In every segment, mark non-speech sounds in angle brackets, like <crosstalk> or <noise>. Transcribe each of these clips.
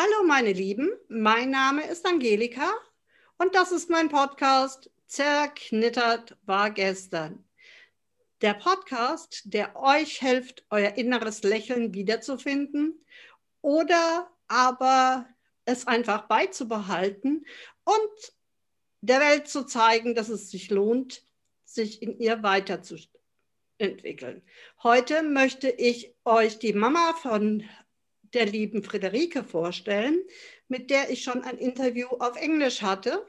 Hallo meine Lieben, mein Name ist Angelika und das ist mein Podcast Zerknittert war gestern. Der Podcast, der euch hilft, euer inneres Lächeln wiederzufinden oder aber es einfach beizubehalten und der Welt zu zeigen, dass es sich lohnt, sich in ihr weiterzuentwickeln. Heute möchte ich euch die Mama von der lieben Friederike vorstellen, mit der ich schon ein Interview auf Englisch hatte.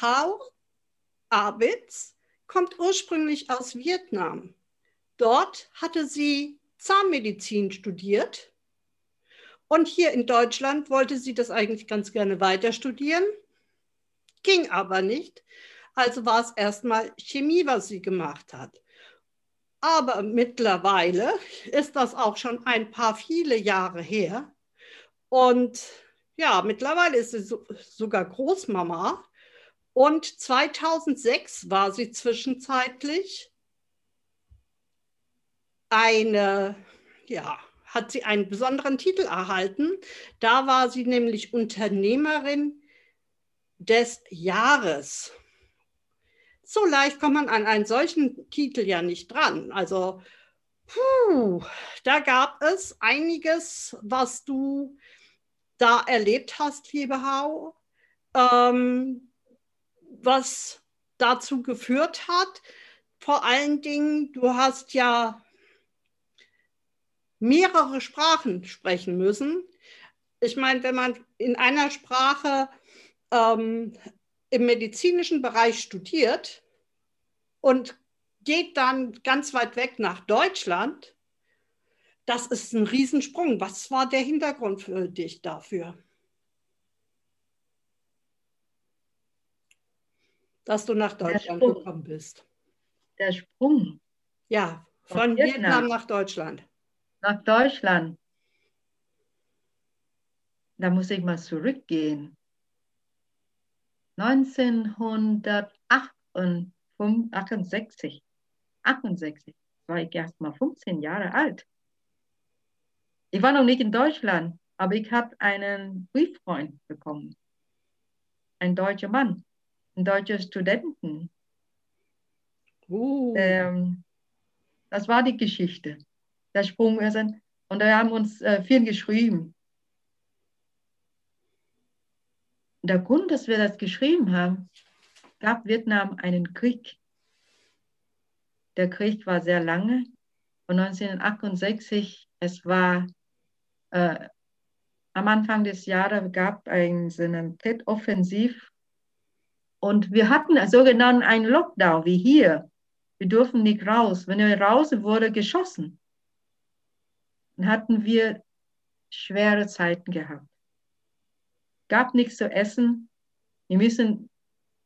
Hao Abitz kommt ursprünglich aus Vietnam. Dort hatte sie Zahnmedizin studiert und hier in Deutschland wollte sie das eigentlich ganz gerne weiter studieren, ging aber nicht. Also war es erstmal Chemie, was sie gemacht hat. Aber mittlerweile ist das auch schon ein paar viele Jahre her. Und ja, mittlerweile ist sie so, sogar Großmama. Und 2006 war sie zwischenzeitlich eine, ja, hat sie einen besonderen Titel erhalten. Da war sie nämlich Unternehmerin des Jahres so leicht kommt man an einen solchen Titel ja nicht dran. Also, puh, da gab es einiges, was du da erlebt hast, liebe Hau, ähm, was dazu geführt hat. Vor allen Dingen, du hast ja mehrere Sprachen sprechen müssen. Ich meine, wenn man in einer Sprache ähm, im medizinischen Bereich studiert und geht dann ganz weit weg nach Deutschland, das ist ein Riesensprung. Was war der Hintergrund für dich dafür? Dass du nach Deutschland gekommen bist. Der Sprung. Ja, von Vietnam. Vietnam nach Deutschland. Nach Deutschland. Da muss ich mal zurückgehen. 1968, 68 war ich erst mal 15 Jahre alt. Ich war noch nicht in Deutschland, aber ich habe einen Brieffreund bekommen. Ein deutscher Mann, ein deutscher Studenten. Uh. Ähm, das war die Geschichte. Der Sprung, und wir haben uns äh, viel geschrieben. Der Grund, dass wir das geschrieben haben, gab Vietnam einen Krieg. Der Krieg war sehr lange und 1968, es war äh, am Anfang des Jahres gab es einen Tet-Offensiv und wir hatten sogenannten einen Lockdown wie hier. Wir durften nicht raus. Wenn wir raus wurde geschossen. Dann hatten wir schwere Zeiten gehabt gab nichts zu essen. Wir müssen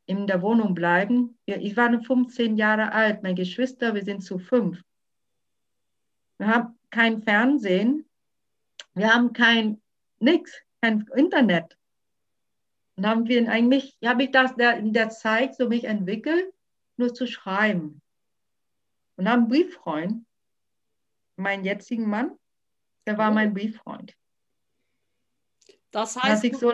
in der Wohnung bleiben. Ich war 15 Jahre alt, meine Geschwister, wir sind zu fünf. Wir haben kein Fernsehen, wir haben kein nichts, kein Internet. Und haben wir eigentlich, habe ich das in der Zeit so mich entwickelt, nur zu schreiben. Und haben einen Brieffreund, meinen jetzigen Mann, der war mein Brieffreund. Das heißt, du, so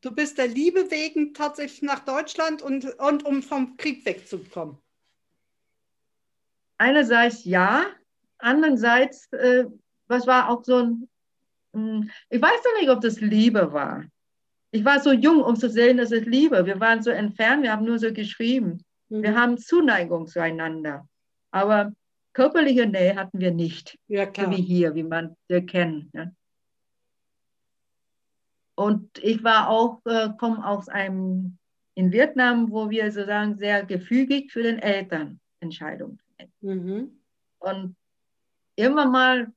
du bist der Liebe wegen tatsächlich nach Deutschland und, und um vom Krieg wegzukommen. Einerseits ja, andererseits, äh, was war auch so ein, mh, hm, ich weiß noch nicht, ob das Liebe war. Ich war so jung, um zu sehen, dass es Liebe. Wir waren so entfernt, wir haben nur so geschrieben. Mhm. Wir haben Zuneigung zueinander. Aber körperliche Nähe hatten wir nicht. Ja, klar. So wie hier, wie man wir kennen. Ja. Und ich war auch, äh, komme aus einem, in Vietnam, wo wir sozusagen sehr gefügig für den Eltern Entscheidungen mhm. Und immer mal,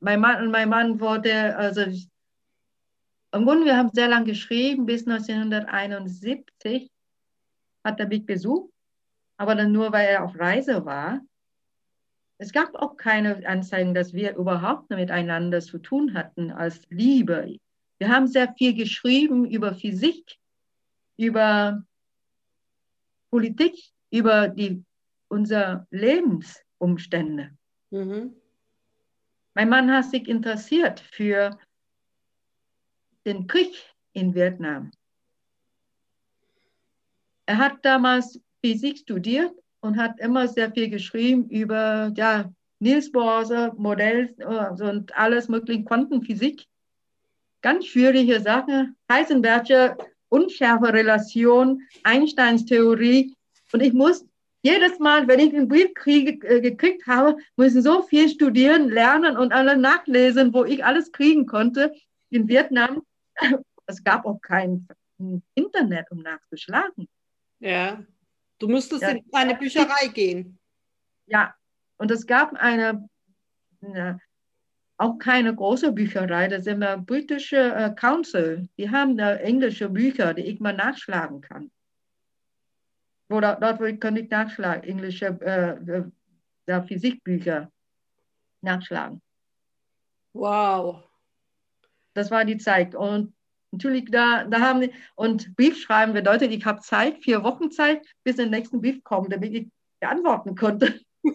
mein Mann und mein Mann wurde, also im Grunde, wir haben sehr lange geschrieben, bis 1971 hat er mich besucht, aber dann nur, weil er auf Reise war. Es gab auch keine Anzeigen, dass wir überhaupt miteinander zu tun hatten als Liebe. Wir haben sehr viel geschrieben über Physik, über Politik, über die, unsere Lebensumstände. Mhm. Mein Mann hat sich interessiert für den Krieg in Vietnam. Er hat damals Physik studiert und hat immer sehr viel geschrieben über ja, Niels Bohr, Modell äh, und alles mögliche Quantenphysik. Ganz schwierige Sachen. Heisenbergsche Unschärferelation, Einsteins Theorie. Und ich muss jedes Mal, wenn ich einen Brief kriege, äh, gekriegt habe, ich so viel studieren, lernen und alle nachlesen, wo ich alles kriegen konnte. In Vietnam, <laughs> es gab auch kein Internet, um nachzuschlagen. Ja, du musstest ja, in eine Bücherei gehen. Ja, und es gab eine, eine auch keine große Bücherei, das ist immer britische äh, Council. Die haben da englische Bücher, die ich mal nachschlagen kann. Oder dort wo ich, kann ich nachschlagen, englische äh, äh, Physikbücher nachschlagen. Wow. Das war die Zeit. Und natürlich, da, da haben die, und Brief schreiben bedeutet, ich habe Zeit, vier Wochen Zeit, bis der nächste Brief kommt, damit ich beantworten konnte. <laughs>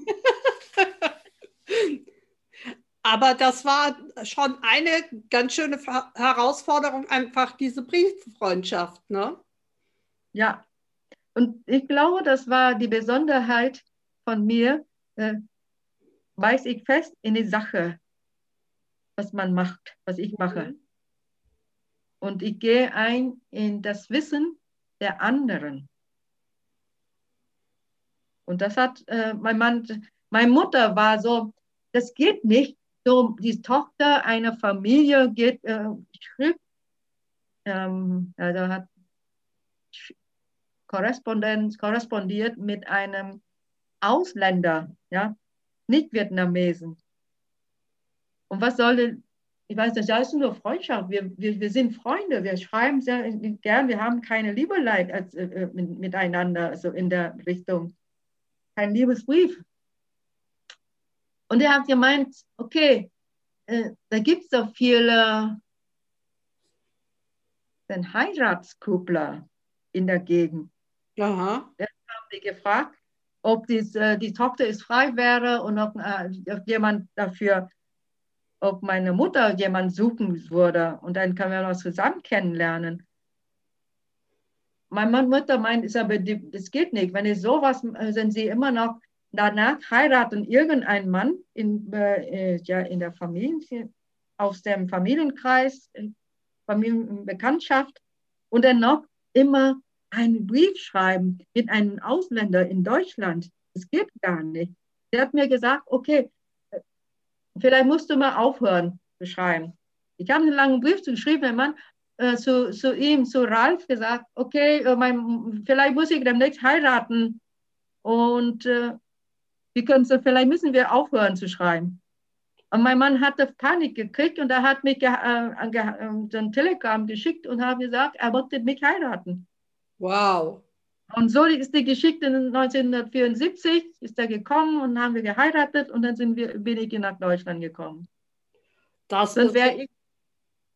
Aber das war schon eine ganz schöne Herausforderung, einfach diese Brieffreundschaft, ne? Ja, und ich glaube, das war die Besonderheit von mir, äh, weiß ich fest in die Sache, was man macht, was ich mache. Mhm. Und ich gehe ein in das Wissen der anderen. Und das hat äh, mein Mann, meine Mutter war so, das geht nicht. So, die Tochter einer Familie geht, äh, ähm, also hat Korrespondenz, korrespondiert mit einem Ausländer, ja, nicht Vietnamesen. Und was soll, ich weiß nicht, das ist nur Freundschaft. Wir, wir, wir sind Freunde, wir schreiben sehr gern, wir haben keine Liebelei als, äh, äh miteinander, also in der Richtung. Kein Liebesbrief. Und er hat gemeint, okay, äh, da gibt es doch viele den Heiratskuppler in der Gegend. Aha. Dann haben die gefragt, ob dies, äh, die Tochter ist frei wäre und ob, äh, ob jemand dafür, ob meine Mutter jemand suchen würde. Und dann können wir noch zusammen kennenlernen. Meine Mutter meint, ist aber, das geht nicht. Wenn ich sowas, äh, sind sie immer noch danach heiraten irgendein Mann in, äh, ja, in der Familie, aus dem Familienkreis, äh, Familienbekanntschaft und dann noch immer einen Brief schreiben mit einem Ausländer in Deutschland. Das geht gar nicht. Der hat mir gesagt, okay, vielleicht musst du mal aufhören zu schreiben. Ich habe einen langen Brief geschrieben, mein Mann, äh, zu, zu ihm, zu Ralf gesagt, okay, äh, mein, vielleicht muss ich demnächst heiraten und äh, wir können so, vielleicht müssen wir aufhören zu schreiben. Und mein Mann hatte Panik gekriegt und er hat mich äh, äh, ein Telegram geschickt und hat gesagt, er wollte mich heiraten. Wow. Und so ist die Geschichte 1974, ist er gekommen und haben wir geheiratet und dann sind wir, ich nach Deutschland gekommen. Das ist, ich,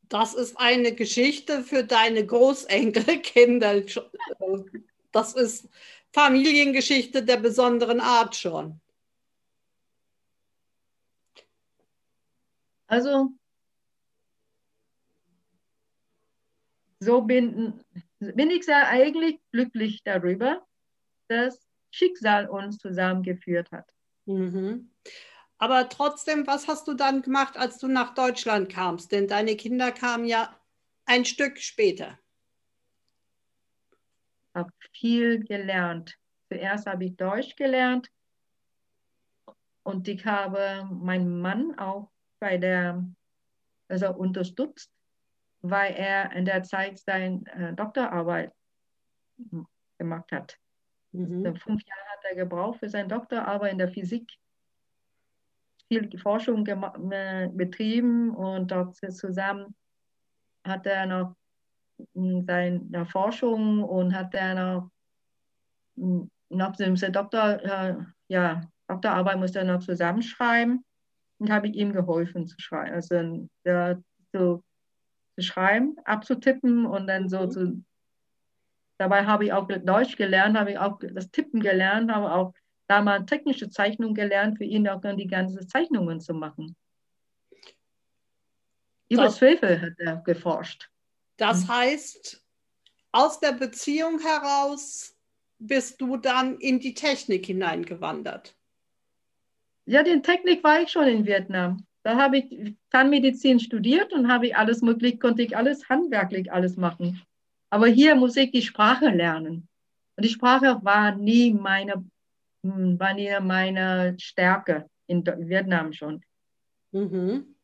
das ist eine Geschichte für deine Großenkelkinder. Das ist Familiengeschichte der besonderen Art schon. Also, so bin, bin ich sehr eigentlich glücklich darüber, dass Schicksal uns zusammengeführt hat. Mhm. Aber trotzdem, was hast du dann gemacht, als du nach Deutschland kamst? Denn deine Kinder kamen ja ein Stück später. Ich habe viel gelernt. Zuerst habe ich Deutsch gelernt und ich habe meinen Mann auch bei der, also unterstützt, weil er in der Zeit seine äh, Doktorarbeit gemacht hat. Mhm. Also fünf Jahre hat er gebraucht für seine Doktorarbeit in der Physik. Viel Forschung äh, betrieben und dort zusammen hat er noch hm, seine Forschung und hat er noch hm, noch seine Doktor, äh, ja, Doktorarbeit musste er noch zusammenschreiben und habe ich ihm geholfen zu schreiben, also ja, so zu schreiben, abzutippen und dann so mhm. zu. Dabei habe ich auch Deutsch gelernt, habe ich auch das Tippen gelernt, habe auch damals technische Zeichnungen gelernt, für ihn auch dann die ganzen Zeichnungen zu machen. Über das, Zweifel hat er geforscht. Das heißt, aus der Beziehung heraus bist du dann in die Technik hineingewandert. Ja, in Technik war ich schon in Vietnam. Da habe ich Zahnmedizin studiert und habe ich alles möglich, konnte ich alles handwerklich alles machen. Aber hier muss ich die Sprache lernen. Und die Sprache war nie meine, hm, war nie meine Stärke in Vietnam schon. Mhm.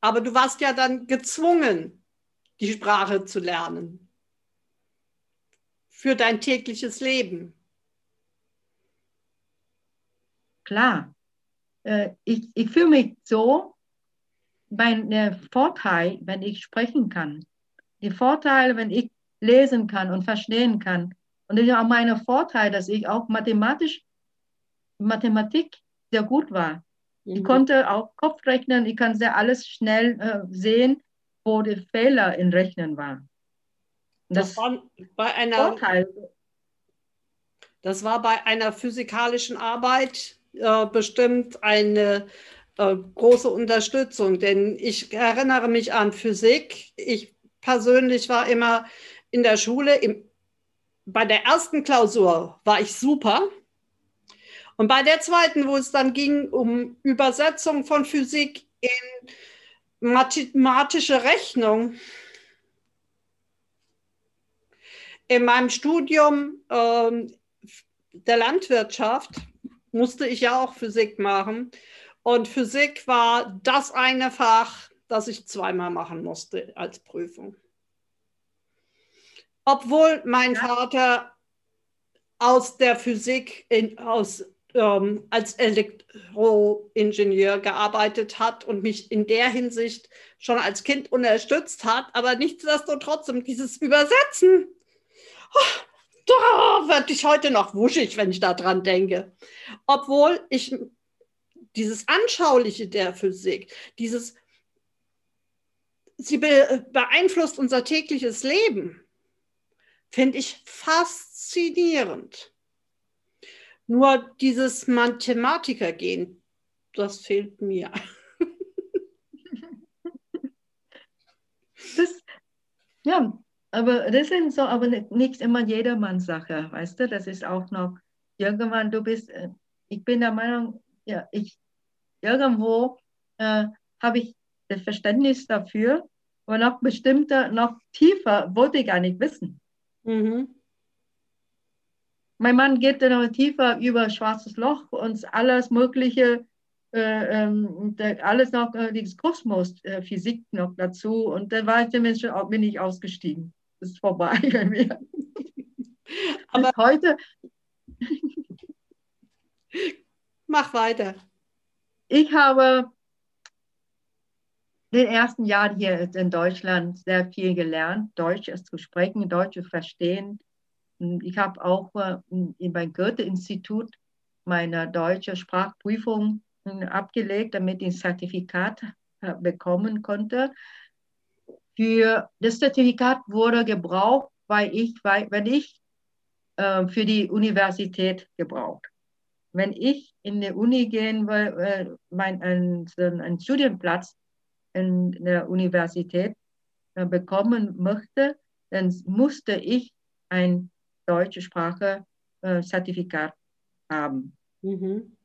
Aber du warst ja dann gezwungen, die Sprache zu lernen. Für dein tägliches Leben. Klar. Äh, ich, ich fühle mich so, mein der Vorteil, wenn ich sprechen kann. Die Vorteile, wenn ich lesen kann und verstehen kann. Und das ist auch mein Vorteil, dass ich auch mathematisch, Mathematik sehr gut war. Mhm. Ich konnte auch Kopf rechnen, ich kann sehr alles schnell äh, sehen, wo die Fehler in Rechnen waren. Das, das war bei einer Vorteil. Das war bei einer physikalischen Arbeit äh, bestimmt eine äh, große Unterstützung, denn ich erinnere mich an Physik. Ich persönlich war immer in der Schule, im, bei der ersten Klausur war ich super. Und bei der zweiten, wo es dann ging um Übersetzung von Physik in mathematische Rechnung, in meinem Studium äh, der Landwirtschaft musste ich ja auch Physik machen. Und Physik war das eine Fach, das ich zweimal machen musste als Prüfung. Obwohl mein Vater aus der Physik in, aus, ähm, als Elektroingenieur gearbeitet hat und mich in der Hinsicht schon als Kind unterstützt hat, aber nichtsdestotrotz dieses Übersetzen. Oh, da werde ich heute noch wuschig, wenn ich daran denke. Obwohl ich dieses Anschauliche der Physik, dieses, sie be beeinflusst unser tägliches Leben, finde ich faszinierend. Nur dieses Mathematiker-Gen, das fehlt mir. Das, ja, aber das sind so, aber nicht immer jedermanns Sache, weißt du? Das ist auch noch, irgendwann, du bist, äh, ich bin der Meinung, ja, ich, irgendwo äh, habe ich das Verständnis dafür, aber noch bestimmter, noch tiefer wollte ich gar nicht wissen. Mhm. Mein Mann geht dann noch tiefer über schwarzes Loch und alles Mögliche, äh, ähm, alles noch, äh, dieses Kosmos, äh, Physik noch dazu. Und dann war ich zumindest schon, bin ich ausgestiegen ist vorbei bei mir. <laughs> Aber Bis heute. Mach weiter. Ich habe den ersten Jahren hier in Deutschland sehr viel gelernt, Deutsch zu sprechen, Deutsch zu verstehen. Ich habe auch äh, beim Goethe-Institut meine deutsche Sprachprüfung äh, abgelegt, damit ich ein Zertifikat äh, bekommen konnte. Für das Zertifikat wurde gebraucht, weil ich, weil, wenn ich äh, für die Universität gebraucht. Wenn ich in die Uni gehen will, äh, mein, ein, einen Studienplatz in der Universität äh, bekommen möchte, dann musste ich ein deutsche Sprache äh, Zertifikat haben. Mhm.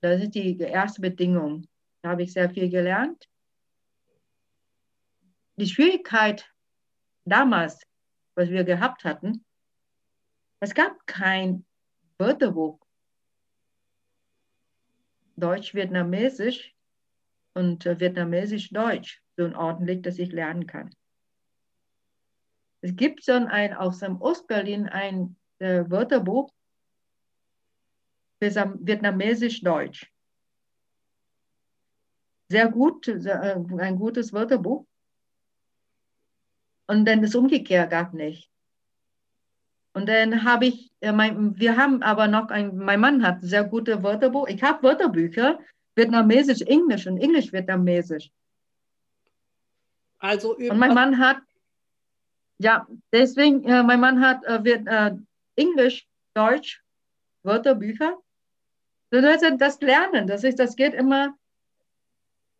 Das ist die erste Bedingung. Da habe ich sehr viel gelernt die Schwierigkeit damals, was wir gehabt hatten, es gab kein Wörterbuch Deutsch-Vietnamesisch und äh, Vietnamesisch-Deutsch so ordentlich, dass ich lernen kann. Es gibt so ein, aus dem Ostberlin ein äh, Wörterbuch für Vietnamesisch-Deutsch. Sehr gut, äh, ein gutes Wörterbuch. Und dann das umgekehrt gab nicht. Und dann habe ich, mein, wir haben aber noch ein, mein Mann hat sehr gute Wörterbuch. Ich habe Wörterbücher, Vietnamesisch, Englisch und Englisch, Vietnamesisch. Also und mein Mann hat, ja, deswegen, äh, mein Mann hat äh, wird, äh, Englisch, Deutsch, Wörterbücher. Das, das Lernen, das, ist, das geht immer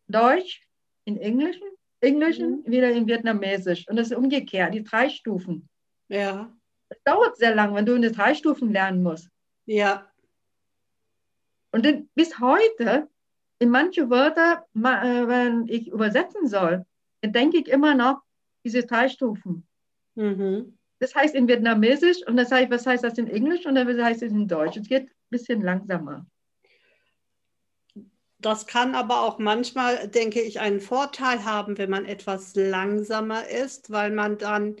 Deutsch in Englischen, Englischen, mhm. wieder in Vietnamesisch. Und das ist umgekehrt, die drei Stufen. Ja. Das dauert sehr lang, wenn du in den drei Stufen lernen musst. Ja. Und in, bis heute, in manche Wörter, äh, wenn ich übersetzen soll, dann denke ich immer noch diese drei Stufen. Mhm. Das heißt in Vietnamesisch und das heißt, was heißt das in Englisch und dann heißt es in Deutsch. Es geht ein bisschen langsamer. Das kann aber auch manchmal, denke ich, einen Vorteil haben, wenn man etwas langsamer ist, weil man dann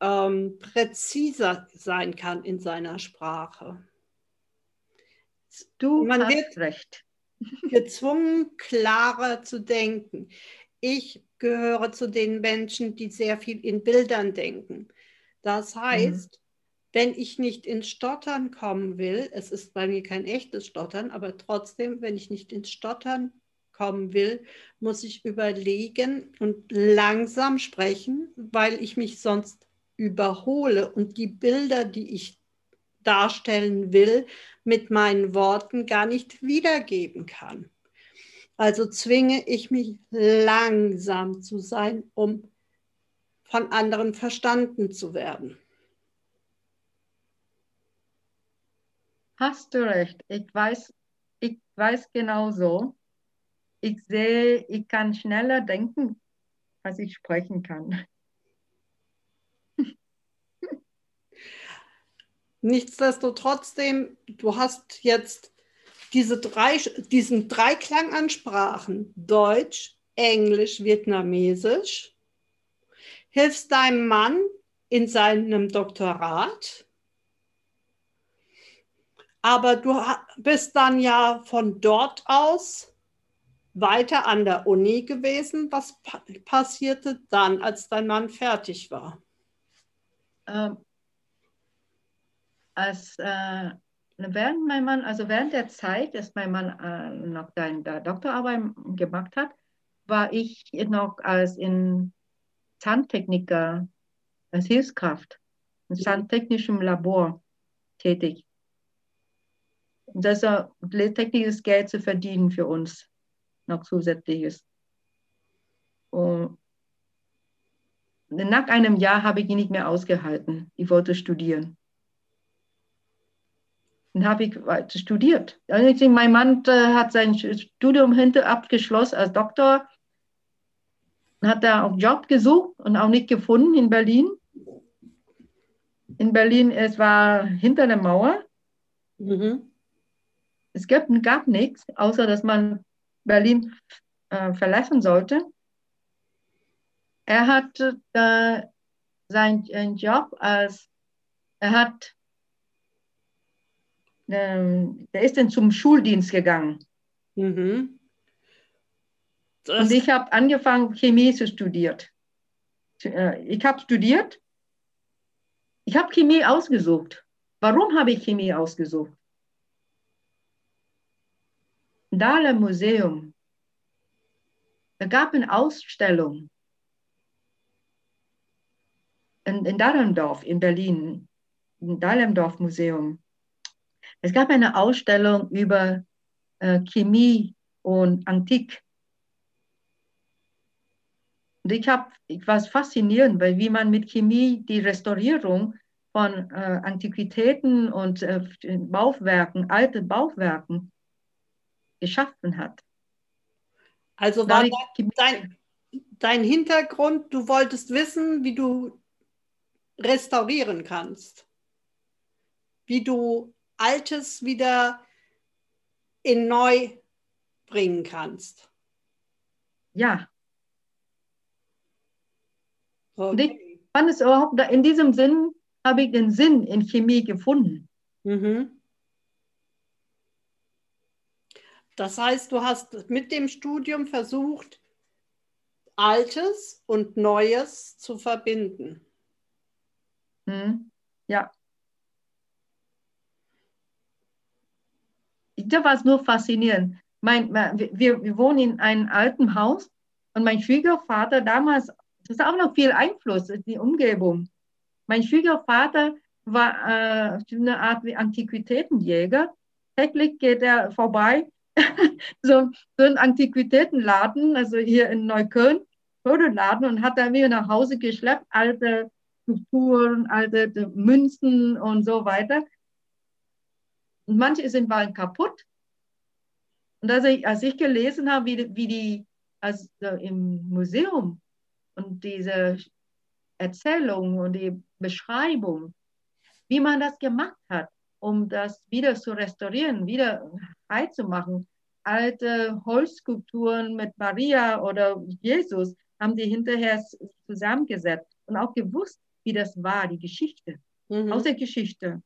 ähm, präziser sein kann in seiner Sprache. Du man hast wird recht. <laughs> gezwungen, klarer zu denken. Ich gehöre zu den Menschen, die sehr viel in Bildern denken. Das mhm. heißt, mhm. Wenn ich nicht ins Stottern kommen will, es ist bei mir kein echtes Stottern, aber trotzdem, wenn ich nicht ins Stottern kommen will, muss ich überlegen und langsam sprechen, weil ich mich sonst überhole und die Bilder, die ich darstellen will, mit meinen Worten gar nicht wiedergeben kann. Also zwinge ich mich langsam zu sein, um von anderen verstanden zu werden. Hast du recht. Ich weiß, ich weiß genauso. Ich sehe, ich kann schneller denken, als ich sprechen kann. <laughs> Nichtsdestotrotz, du hast jetzt diese drei, diesen Dreiklang an Sprachen, Deutsch, Englisch, Vietnamesisch, hilfst deinem Mann in seinem Doktorat, aber du bist dann ja von dort aus weiter an der Uni gewesen. Was passierte dann, als dein Mann fertig war? Ähm, als äh, während mein Mann, also während der Zeit, dass mein Mann äh, noch seine Doktorarbeit gemacht hat, war ich noch als in Zahntechniker, als Hilfskraft, im zahntechnischen Labor tätig. Das ist technisches Geld zu verdienen für uns, noch zusätzliches. Und nach einem Jahr habe ich ihn nicht mehr ausgehalten. Ich wollte studieren. Dann habe ich studiert. Mein Mann äh, hat sein Studium hinter abgeschlossen als Doktor, hat da auch Job gesucht und auch nicht gefunden in Berlin. In Berlin, es war hinter der Mauer. Mhm. Es gab, gab nichts, außer dass man Berlin äh, verlassen sollte. Er hat äh, seinen Job als, er hat ähm, der ist dann zum Schuldienst gegangen. Mhm. Und ich habe angefangen, Chemie zu studieren. Äh, ich habe studiert. Ich habe Chemie ausgesucht. Warum habe ich Chemie ausgesucht? Dahle Museum. Da gab eine Ausstellung in, in Dahlendorf in Berlin, im Dahlendorf Museum. Es gab eine Ausstellung über äh, Chemie und Antik. Und ich habe, ich war faszinierend, weil wie man mit Chemie die Restaurierung von äh, Antiquitäten und äh, Bauwerken, alte Bauwerken geschaffen hat. Also war dein, dein Hintergrund, du wolltest wissen, wie du restaurieren kannst, wie du Altes wieder in neu bringen kannst. Ja. Okay. Und ich fand es überhaupt, in diesem Sinn habe ich den Sinn in Chemie gefunden. Mhm. Das heißt, du hast mit dem Studium versucht, Altes und Neues zu verbinden. Mhm. Ja. da war es nur faszinierend. Mein, wir, wir wohnen in einem alten Haus und mein Schwiegervater damals, das ist auch noch viel Einfluss, die Umgebung. Mein Schwiegervater war äh, eine Art wie Antiquitätenjäger. Täglich geht er vorbei, <laughs> so, so ein Antiquitätenladen, also hier in Neukölln, Fotoladen und hat dann wieder nach Hause geschleppt, alte Skulpturen, alte Münzen und so weiter. Und manche sind waren kaputt. Und als ich, als ich gelesen habe, wie, wie die also im Museum und diese Erzählung und die Beschreibung, wie man das gemacht hat, um das wieder zu restaurieren, wieder heil zu machen. Alte Holzskulpturen mit Maria oder Jesus haben die hinterher zusammengesetzt und auch gewusst, wie das war, die Geschichte, mhm. aus der Geschichte,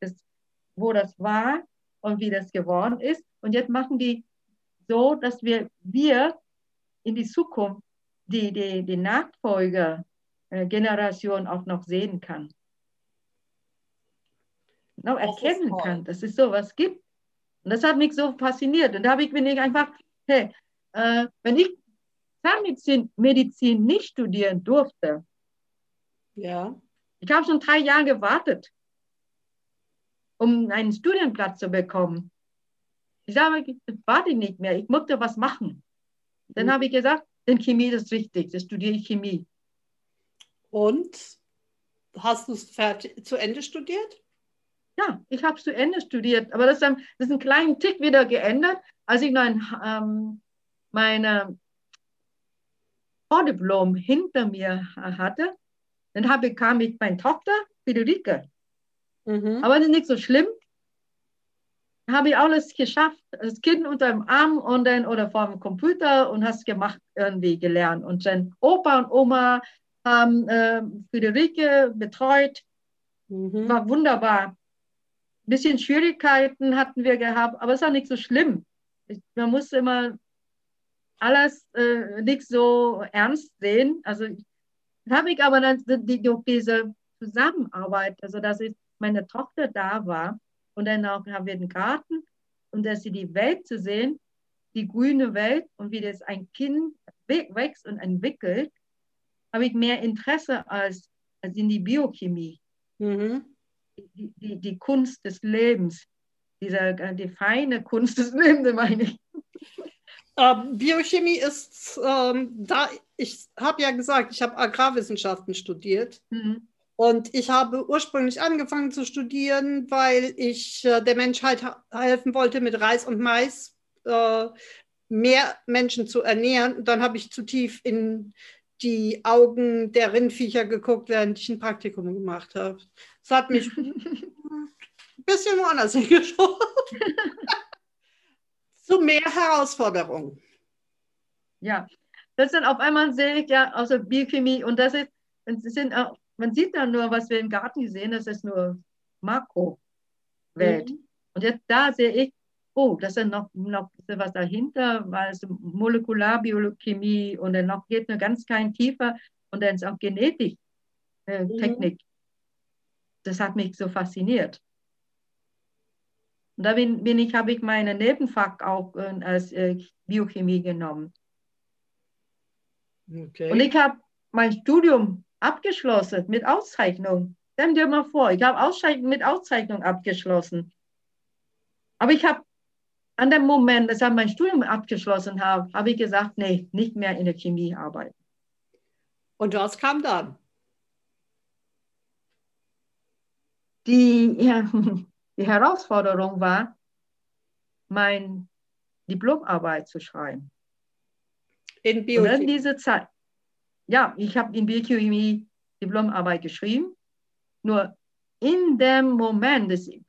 das, wo das war und wie das geworden ist. Und jetzt machen die so, dass wir, wir in die Zukunft die, die, die Nachfolgergeneration auch noch sehen kann. Noch erkennen kann, dass es sowas gibt. Und das hat mich so fasziniert. Und da habe ich mir einfach, hey, äh, wenn ich Zahnmedizin Medizin nicht studieren durfte, ja. Ich habe schon drei Jahre gewartet, um einen Studienplatz zu bekommen. Ich sage, ich warte nicht mehr, ich möchte was machen. Dann mhm. habe ich gesagt, denn Chemie ist richtig, dann studiere ich Chemie. Und hast du es zu Ende studiert? Ja, ich habe es zu Ende studiert, aber das, das ist einen kleinen Tick wieder geändert, als ich noch ein, ähm, meine Vordiplom hinter mir hatte dann habe, kam ich meine Tochter, Friederike. Mhm. Aber das ist nicht so schlimm. Habe ich alles geschafft, das Kind unter dem Arm und dann oder vor dem Computer und hast gemacht, irgendwie gelernt. Und dann Opa und Oma haben äh, Friederike betreut. Mhm. War wunderbar. Ein bisschen Schwierigkeiten hatten wir gehabt, aber es auch nicht so schlimm. Man muss immer alles äh, nicht so ernst sehen. Also habe ich aber dann die, durch diese Zusammenarbeit, also dass ich, meine Tochter da war und dann auch haben wir den Garten und dass sie die Welt zu sehen, die grüne Welt und wie das ein Kind wächst und entwickelt, habe ich mehr Interesse als, als in die Biochemie. Mhm. Die, die, die Kunst des Lebens, dieser, die feine Kunst des Lebens, meine ich. Ähm, Biochemie ist, ähm, da ich habe ja gesagt, ich habe Agrarwissenschaften studiert. Mhm. Und ich habe ursprünglich angefangen zu studieren, weil ich äh, der Menschheit helfen wollte, mit Reis und Mais äh, mehr Menschen zu ernähren. Und dann habe ich zu tief in die Augen der Rindviecher geguckt, während ich ein Praktikum gemacht habe. Das hat mich <laughs> ein bisschen woanders hingeschoben. <laughs> zu mehr Herausforderungen. Ja, das dann auf einmal sehe ich ja aus der Biochemie und das ist, sind auch, man sieht dann nur, was wir im Garten sehen, das ist nur Makrowelt. Mhm. Und jetzt da sehe ich, oh, das ist noch, noch was dahinter, weil es Molekularbiologie und dann noch geht nur ganz klein tiefer und dann ist auch Genetik, äh, mhm. Technik. Das hat mich so fasziniert. Und da bin, bin ich, habe ich meine Nebenfach auch äh, als äh, Biochemie genommen. Okay. Und ich habe mein Studium abgeschlossen mit Auszeichnung. Stell dir mal vor, ich habe Auszeichnung mit Auszeichnung abgeschlossen. Aber ich habe an dem Moment, als ich mein Studium abgeschlossen habe, habe ich gesagt, nee, nicht mehr in der Chemie arbeiten. Und was kam dann? Die, ja, <laughs> die Herausforderung war, meine Diplomarbeit zu schreiben. In Biochemie. Und in dieser Zeit, ja, ich habe in Biochemie Diplomarbeit geschrieben. Nur in dem Moment, dass ich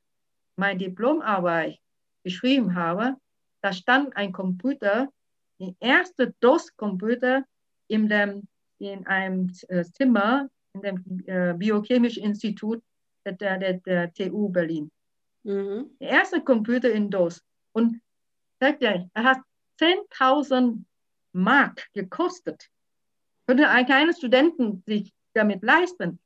meine Diplomarbeit geschrieben habe, da stand ein Computer, der erste DOS-Computer in, dem, in einem äh, Zimmer in dem äh, Biochemischen Institut der, der, der TU Berlin. Mhm. Der erste Computer in DOS. Und sagt er, er hat 10.000 Mark gekostet. Könnte ein kleiner Studenten sich damit leisten.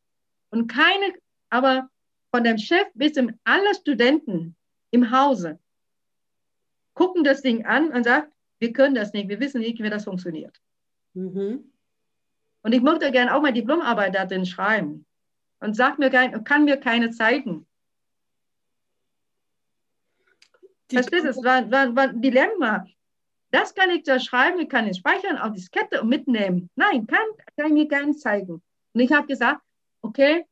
Und keine, aber von dem Chef bis zum alle Studenten im Hause gucken das Ding an und sagen, wir können das nicht, wir wissen nicht, wie das funktioniert. Mhm. Und ich möchte gerne auch mal Diplomarbeit da drin schreiben und sagt mir kann mir keine zeigen. Die Verstehst du? Es war, war, war ein Dilemma. Das kann ich da schreiben, ich kann es speichern auf Diskette und mitnehmen. Nein, kann, kann ich mir nicht zeigen. Und ich habe gesagt, okay,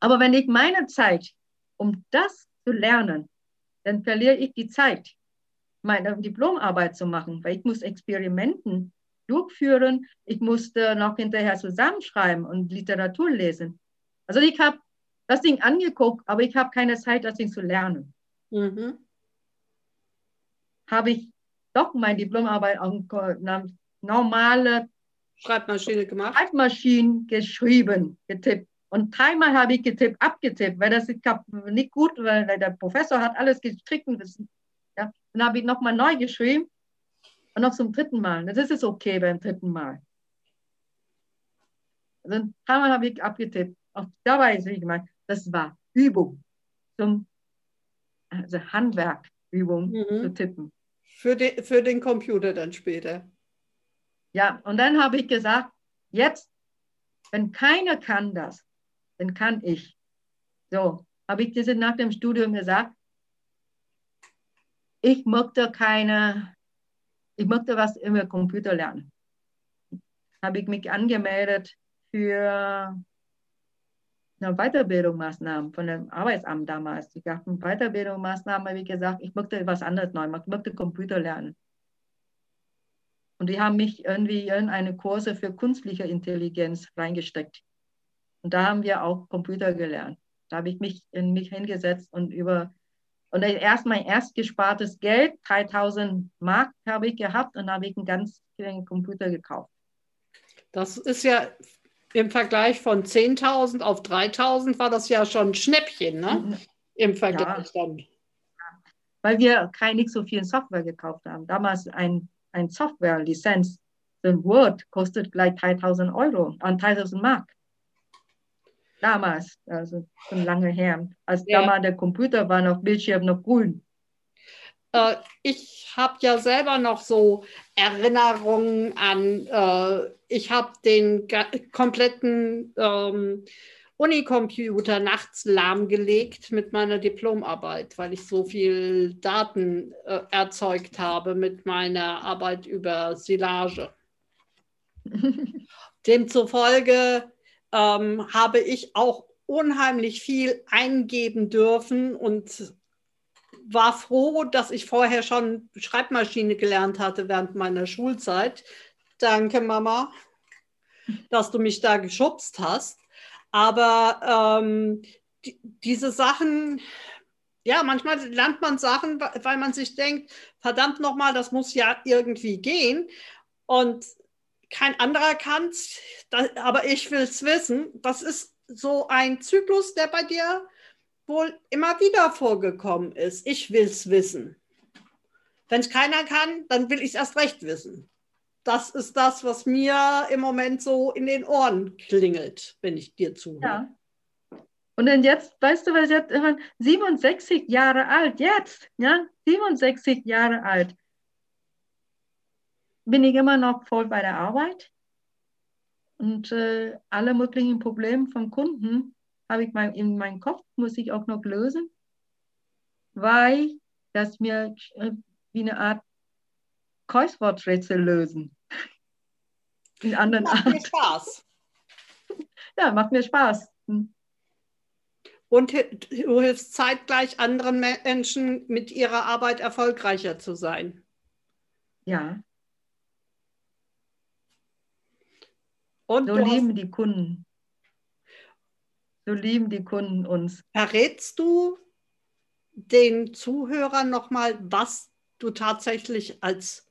aber wenn ich meine Zeit, um das zu lernen, dann verliere ich die Zeit, meine Diplomarbeit zu machen, weil ich muss Experimenten durchführen, ich musste noch hinterher zusammenschreiben und Literatur lesen. Also ich habe das Ding angeguckt, aber ich habe keine Zeit, das Ding zu lernen. Mhm. Habe ich doch meine Diplomarbeit auf normale Schreibmaschine gemacht? Schreibmaschine geschrieben, getippt. Und dreimal habe ich getippt, abgetippt, weil das nicht gut, weil der Professor hat alles gestrichen wissen. Ja, dann habe ich nochmal neu geschrieben und noch zum dritten Mal. Das ist okay beim dritten Mal. Also dreimal habe ich abgetippt. Auch dabei ist ich gemeint, das war Übung zum also Handwerkübung mhm. zu tippen. Für, die, für den Computer dann später. Ja, und dann habe ich gesagt, jetzt, wenn keiner kann das, dann kann ich. So, habe ich diese nach dem Studium gesagt, ich möchte keine, ich möchte was über Computer lernen. Habe ich mich angemeldet für Weiterbildungsmaßnahmen von dem Arbeitsamt damals. Ich gab eine Weiterbildungsmaßnahme, wie gesagt, ich möchte was anderes neu machen, ich möchte Computer lernen. Und die haben mich irgendwie in eine Kurse für künstliche Intelligenz reingesteckt. Und da haben wir auch Computer gelernt. Da habe ich mich in mich hingesetzt und über und erst mein erst gespartes Geld, 3000 Mark habe ich gehabt und habe ich einen ganz kleinen Computer gekauft. Das ist ja im Vergleich von 10.000 auf 3.000 war das ja schon ein Schnäppchen, ne? Mhm. Im Vergleich ja. dann. Weil wir kein nicht so viel Software gekauft haben. Damals ein, ein Software-Lizenz, so ein Word kostet gleich 3.000 Euro, an 3.000 Mark. Damals, also schon lange her. Als ja. damals der Computer war noch Bildschirm noch grün. Äh, ich habe ja selber noch so Erinnerungen an, äh, ich habe den kompletten ähm, Unicomputer nachts lahmgelegt mit meiner Diplomarbeit, weil ich so viel Daten äh, erzeugt habe mit meiner Arbeit über Silage. <laughs> Demzufolge ähm, habe ich auch unheimlich viel eingeben dürfen und war froh, dass ich vorher schon Schreibmaschine gelernt hatte während meiner Schulzeit. Danke, Mama, dass du mich da geschubst hast. Aber ähm, die, diese Sachen, ja, manchmal lernt man Sachen, weil man sich denkt, verdammt nochmal, das muss ja irgendwie gehen. Und kein anderer kann es, aber ich will es wissen. Das ist so ein Zyklus, der bei dir wohl immer wieder vorgekommen ist. Ich will es wissen. Wenn es keiner kann, dann will ich es erst recht wissen. Das ist das, was mir im Moment so in den Ohren klingelt, wenn ich dir zuhöre. Ja. Und dann jetzt, weißt du, was jetzt 67 Jahre alt, jetzt, ja, 67 Jahre alt. Bin ich immer noch voll bei der Arbeit und äh, alle möglichen Probleme von Kunden habe ich mein, in meinem Kopf, muss ich auch noch lösen, weil das mir äh, wie eine Art Kreuzworträtsel lösen. <laughs> In anderen macht Art. mir Spaß. <laughs> Ja, macht mir Spaß. Hm. Und du hilfst zeitgleich anderen Menschen mit ihrer Arbeit erfolgreicher zu sein. Ja. Und so lieben die Kunden. So lieben die Kunden uns. Verrätst du den Zuhörern nochmal, was du tatsächlich als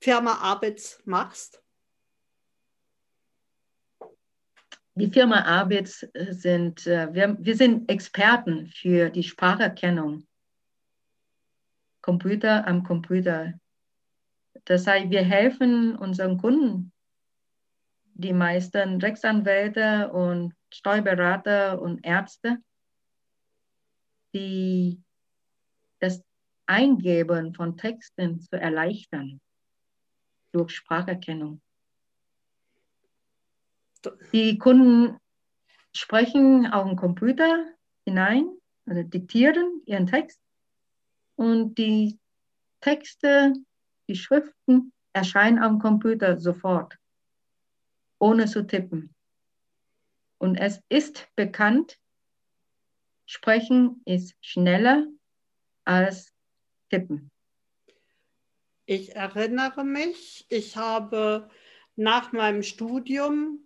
Firma Abitz machst? Die Firma Abitz sind, äh, wir, wir sind Experten für die Spracherkennung. Computer am Computer. Das heißt, wir helfen unseren Kunden, die meisten Rechtsanwälte und Steuerberater und Ärzte, die das Eingeben von Texten zu erleichtern durch Spracherkennung. Die Kunden sprechen auf den Computer hinein, also diktieren ihren Text und die Texte, die Schriften erscheinen am Computer sofort, ohne zu tippen. Und es ist bekannt, Sprechen ist schneller als Tippen. Ich erinnere mich, ich habe nach meinem Studium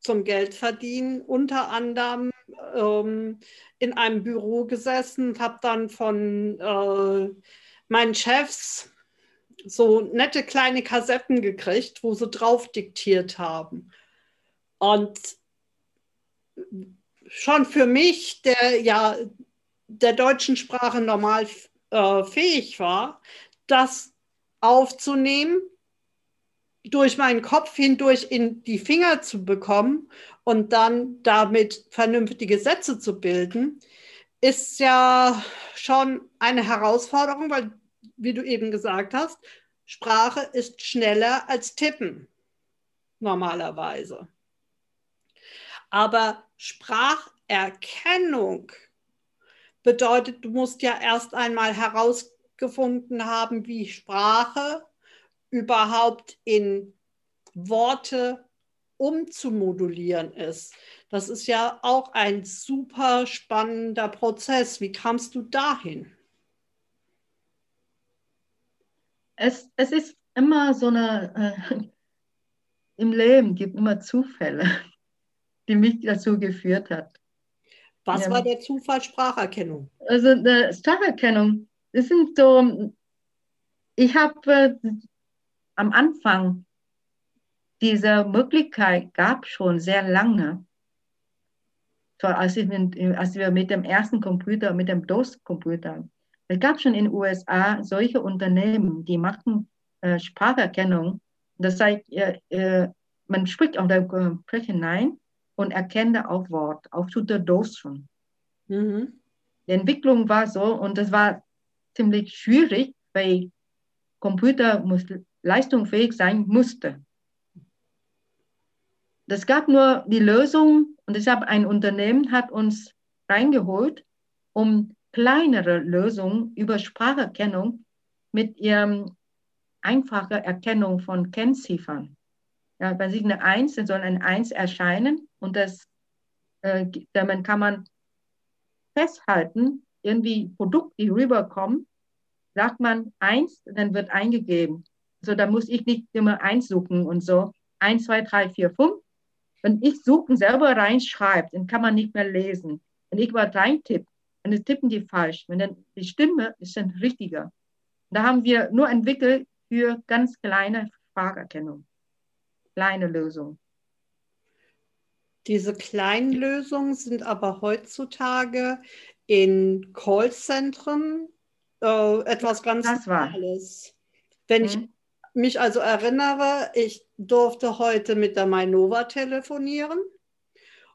zum Geldverdienen unter anderem ähm, in einem Büro gesessen, habe dann von äh, meinen Chefs so nette kleine Kassetten gekriegt, wo sie drauf diktiert haben. Und schon für mich, der ja der deutschen Sprache normal äh, fähig war, das aufzunehmen, durch meinen Kopf hindurch in die Finger zu bekommen und dann damit vernünftige Sätze zu bilden, ist ja schon eine Herausforderung, weil, wie du eben gesagt hast, Sprache ist schneller als Tippen normalerweise. Aber Spracherkennung bedeutet, du musst ja erst einmal herausgefunden haben, wie Sprache überhaupt in Worte umzumodulieren ist. Das ist ja auch ein super spannender Prozess. Wie kamst du dahin? Es, es ist immer so eine, äh, <laughs> im Leben gibt immer Zufälle die mich dazu geführt hat. Was ja. war der Zufall Spracherkennung? Also die Spracherkennung, das sind so, ich habe äh, am Anfang diese Möglichkeit gab schon sehr lange. So, als, ich mit, als wir mit dem ersten Computer, mit dem DOS-Computer, es gab schon in den USA solche Unternehmen, die machen äh, Spracherkennung. Das heißt, äh, äh, man spricht auf der Fläche hinein und erkenne auch Wort, auch zu der Dosung. Mhm. Die Entwicklung war so und das war ziemlich schwierig, weil Computer muss leistungsfähig sein musste. Das gab nur die Lösung und deshalb ein Unternehmen hat uns reingeholt, um kleinere Lösungen über Spracherkennung mit ihrem einfachen Erkennung von Kennziffern. Ja, bei Eins, dann soll eine Eins erscheinen und das, äh, damit kann man festhalten, irgendwie Produkte, die rüberkommen, sagt man eins, dann wird eingegeben. So, da muss ich nicht immer eins suchen und so. Eins, zwei, drei, vier, fünf. Wenn ich suchen selber reinschreibe, dann kann man nicht mehr lesen. Wenn ich mal reintippe, dann tippen die falsch. Wenn dann die Stimme ist dann richtiger. Da haben wir nur entwickelt für ganz kleine Spracherkennung. Kleine Lösung. Diese kleinen Lösungen sind aber heutzutage in Callzentren äh, etwas ganz Normales. Wenn mhm. ich mich also erinnere, ich durfte heute mit der Mainova telefonieren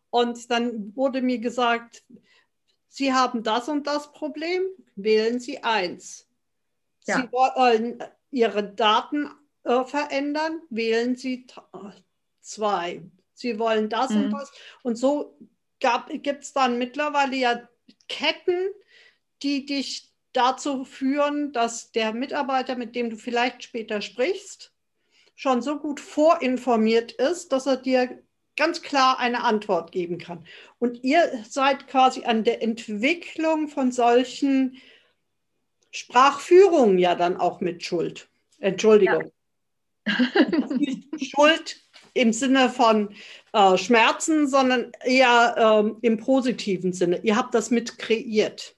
und dann wurde mir gesagt, Sie haben das und das Problem, wählen Sie eins. Ja. Sie wollen Ihre Daten äh, verändern, wählen Sie zwei. Sie wollen das mhm. und das. Und so gibt es dann mittlerweile ja Ketten, die dich dazu führen, dass der Mitarbeiter, mit dem du vielleicht später sprichst, schon so gut vorinformiert ist, dass er dir ganz klar eine Antwort geben kann. Und ihr seid quasi an der Entwicklung von solchen Sprachführungen ja dann auch mit Schuld. Entschuldigung. Schuld im Sinne von äh, Schmerzen, sondern eher ähm, im positiven Sinne. Ihr habt das mit kreiert.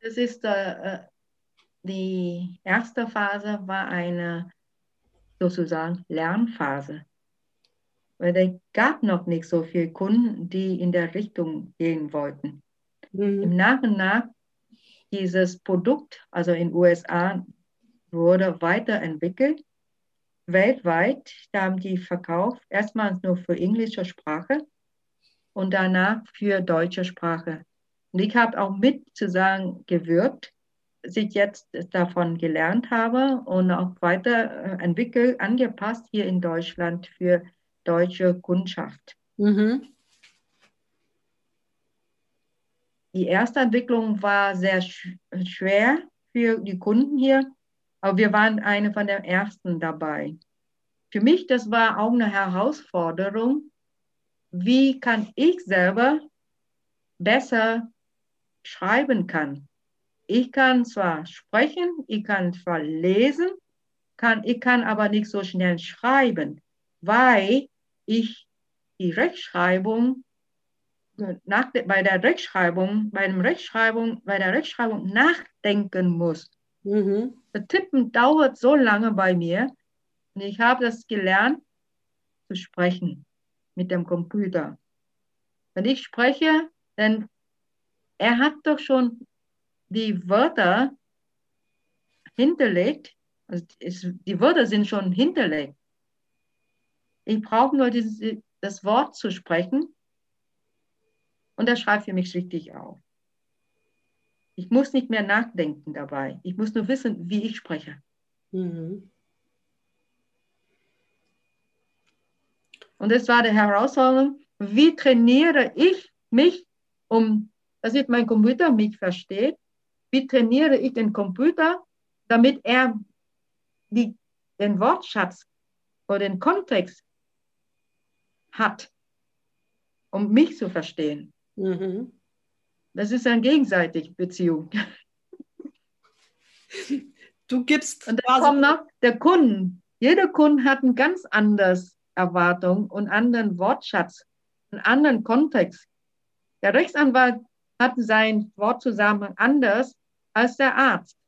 Das ist äh, die erste Phase war eine sozusagen Lernphase. Weil es gab noch nicht so viele Kunden, die in der Richtung gehen wollten. Mhm. Im Nach und nach dieses Produkt, also in den USA, wurde weiterentwickelt weltweit haben die verkauft, erstmals nur für englische Sprache und danach für deutsche Sprache. Und ich habe auch mit zusammen gewirkt, dass ich jetzt davon gelernt habe und auch weiter entwickelt, angepasst hier in Deutschland für deutsche Kundschaft. Mhm. Die erste Entwicklung war sehr schwer für die Kunden hier, Aber wir waren eine von den ersten dabei. Für mich, das war auch eine Herausforderung. Wie kann ich selber besser schreiben kann? Ich kann zwar sprechen, ich kann zwar lesen, kann, ich kann aber nicht so schnell schreiben, weil ich die Rechtschreibung nach, bei der Rechtschreibung, bei, dem Rechtschreibung, bei der Rechtschreibung nachdenken muss. Mhm. Das Tippen dauert so lange bei mir und ich habe das gelernt zu sprechen mit dem Computer. Wenn ich spreche, dann er hat doch schon die Wörter hinterlegt. Also es, die Wörter sind schon hinterlegt. Ich brauche nur dieses, das Wort zu sprechen und er schreibt für mich richtig auf. Ich muss nicht mehr nachdenken dabei. Ich muss nur wissen, wie ich spreche. Mhm. Und das war die Herausforderung. Wie trainiere ich mich, um, dass ich mein Computer mich versteht? Wie trainiere ich den Computer, damit er die, den Wortschatz oder den Kontext hat, um mich zu verstehen? Mhm. Das ist eine gegenseitige Beziehung. Du gibst. Und dann kommt noch der Kunden. Jeder Kunde hat ein ganz anderes Erwartung und anderen Wortschatz, einen anderen Kontext. Der Rechtsanwalt hat seinen Wortzusammenhang anders als der Arzt.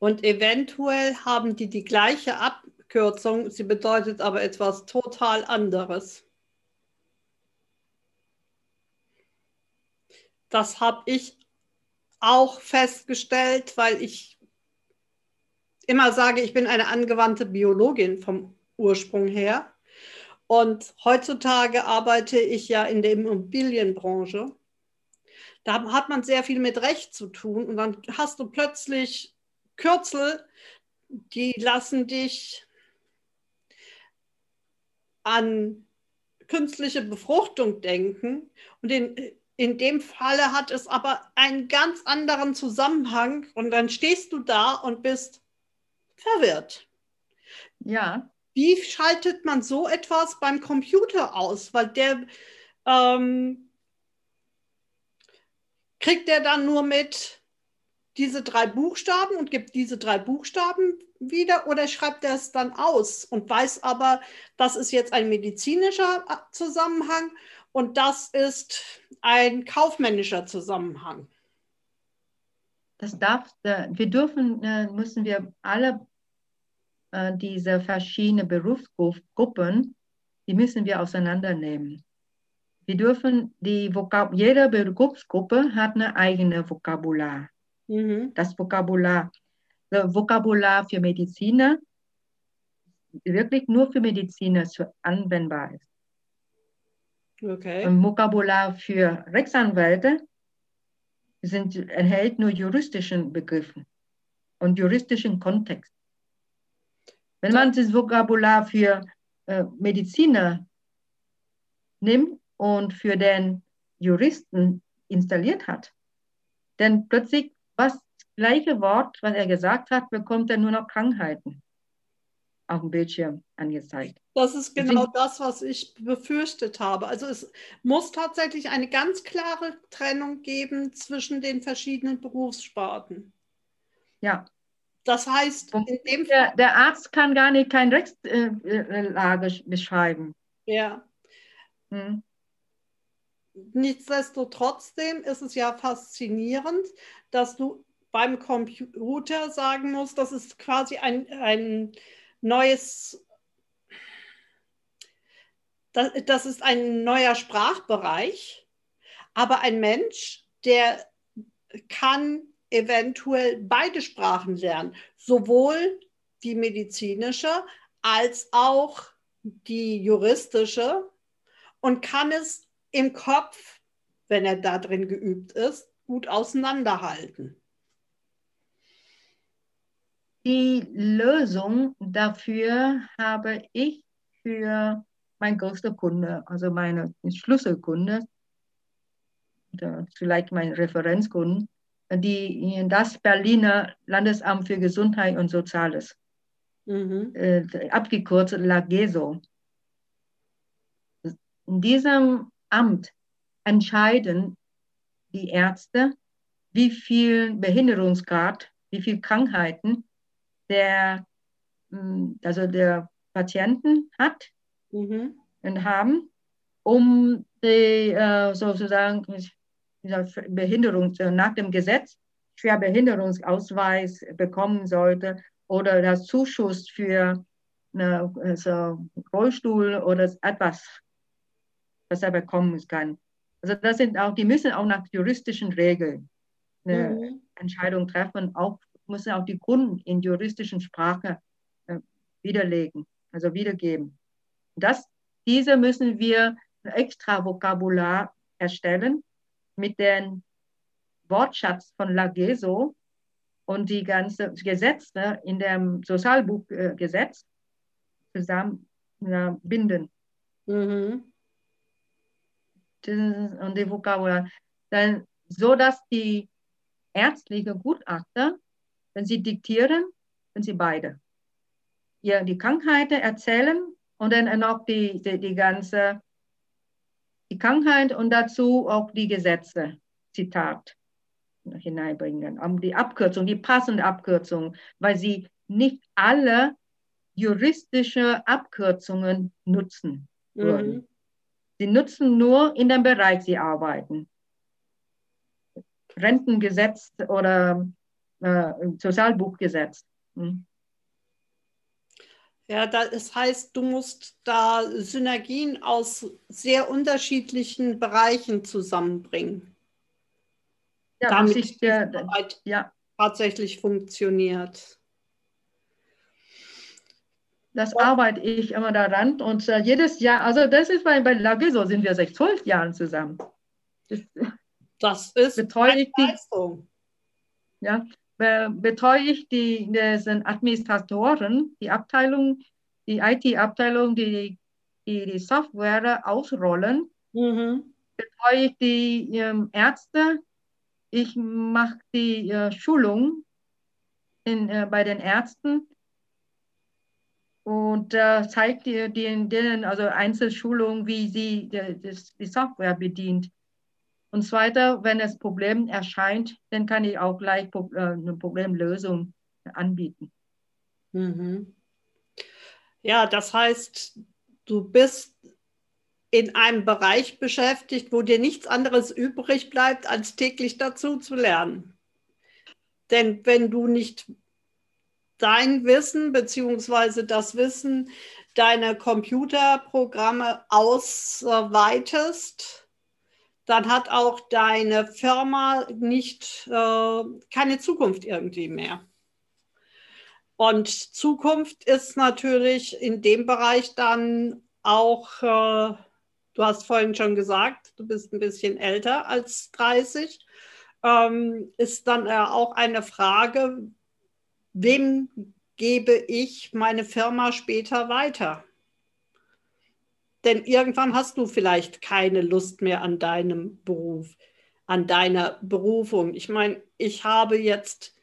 Und eventuell haben die die gleiche Abkürzung, sie bedeutet aber etwas total anderes. Das habe ich auch festgestellt, weil ich immer sage, ich bin eine angewandte Biologin vom Ursprung her. Und heutzutage arbeite ich ja in der Immobilienbranche. Da hat man sehr viel mit Recht zu tun und dann hast du plötzlich Kürzel, die lassen dich an künstliche Befruchtung denken. Und in, in dem Falle hat es aber einen ganz anderen Zusammenhang und dann stehst du da und bist verwirrt. Ja. Wie schaltet man so etwas beim Computer aus? Weil der ähm, kriegt der dann nur mit diese drei Buchstaben und gibt diese drei Buchstaben wieder oder schreibt er es dann aus und weiß aber, das ist jetzt ein medizinischer Zusammenhang und das ist ein kaufmännischer Zusammenhang. Das darf, äh, wir dürfen, äh, müssen wir alle äh, diese verschiedenen Berufsgruppen, die müssen wir auseinandernehmen. Wir dürfen die Vokab jede Berufsgruppe hat eine eigene Vokabular. Mhm. Das Vokabular, das Vokabular für Mediziner wirklich nur für Mediziner anwendbar ist. Okay. Ein Vokabular für Rechtsanwälte sind, enthält nur juristischen Begriffen und juristischen Kontext. Wenn man das Vokabular für äh, Mediziner nimmt und für den Juristen installiert hat, dann plötzlich was das gleiche Wort, was er gesagt hat, bekommt er nur noch Krankheiten auf dem Bildschirm angezeigt. Das ist genau das, was ich befürchtet habe. Also es muss tatsächlich eine ganz klare Trennung geben zwischen den verschiedenen Berufssparten. Ja. Das heißt, in dem der, der Arzt kann gar nicht keine Rechtslage äh, beschreiben. Ja. Hm. Nichtsdestotrotz ist es ja faszinierend, dass du beim Computer sagen musst, das ist quasi ein, ein neues, das, das ist ein neuer Sprachbereich, aber ein Mensch, der kann eventuell beide Sprachen lernen, sowohl die medizinische als auch die juristische und kann es im Kopf, wenn er da drin geübt ist, gut auseinanderhalten. Die Lösung dafür habe ich für mein größter Kunde, also meine Schlüsselkunde, vielleicht mein Referenzkunden, die, das Berliner Landesamt für Gesundheit und Soziales, mhm. äh, abgekürzt LAGESO. In diesem Amt entscheiden die Ärzte, wie viel Behinderungsgrad, wie viel Krankheiten der, hm, also der Patienten hat mhm. und haben, um die äh, sozusagen Behinderung nach dem Gesetz Schwerbehinderungsausweis bekommen sollte oder das Zuschuss für eine, also Rollstuhl oder etwas, was er bekommen kann. Also das sind auch, die müssen auch nach juristischen Regeln eine mhm. Entscheidung treffen, auch müssen auch die Kunden in juristischen Sprache äh, widerlegen, also wiedergeben. Das, diese müssen wir extra Vokabular erstellen mit dem Wortschatz von Lageso und die ganzen Gesetze in dem Sozialbuchgesetz zusammen ja, binden. Mhm. Und die Vokabular. Dann, so dass die ärztliche Gutachter, wenn sie diktieren, sind sie beide. Ja, die Krankheiten erzählen und dann noch die, die, die ganze die Krankheit und dazu auch die Gesetze, Zitat, hineinbringen. Die Abkürzung, die passende Abkürzung, weil sie nicht alle juristische Abkürzungen nutzen würden. Mhm. Sie nutzen nur in dem Bereich, sie arbeiten. Rentengesetz oder äh, Sozialbuchgesetz. Hm. Ja, das heißt, du musst da Synergien aus sehr unterschiedlichen Bereichen zusammenbringen. Ja, damit der, die Arbeit ja. tatsächlich funktioniert. Das arbeite ich immer daran und uh, jedes Jahr, also das ist bei, bei Lageso sind wir seit zwölf Jahren zusammen. Das, das ist betreue ich die, Leistung. Ja, betreue ich die, sind Administratoren, die Abteilung, die IT-Abteilung, die, die die Software ausrollen. Mhm. Betreue ich die ähm, Ärzte. Ich mache die äh, Schulung in, äh, bei den Ärzten und äh, zeigt die, denen also Einzelschulungen, wie sie die, die Software bedient. Und zweiter, wenn das Problem erscheint, dann kann ich auch gleich äh, eine Problemlösung anbieten. Mhm. Ja, das heißt, du bist in einem Bereich beschäftigt, wo dir nichts anderes übrig bleibt, als täglich dazu zu lernen. Denn wenn du nicht dein Wissen bzw. das Wissen deiner Computerprogramme ausweitest, dann hat auch deine Firma nicht äh, keine Zukunft irgendwie mehr. Und Zukunft ist natürlich in dem Bereich dann auch, äh, du hast vorhin schon gesagt, du bist ein bisschen älter als 30, ähm, ist dann äh, auch eine Frage, wem gebe ich meine Firma später weiter? Denn irgendwann hast du vielleicht keine Lust mehr an deinem Beruf, an deiner Berufung. Ich meine, ich habe jetzt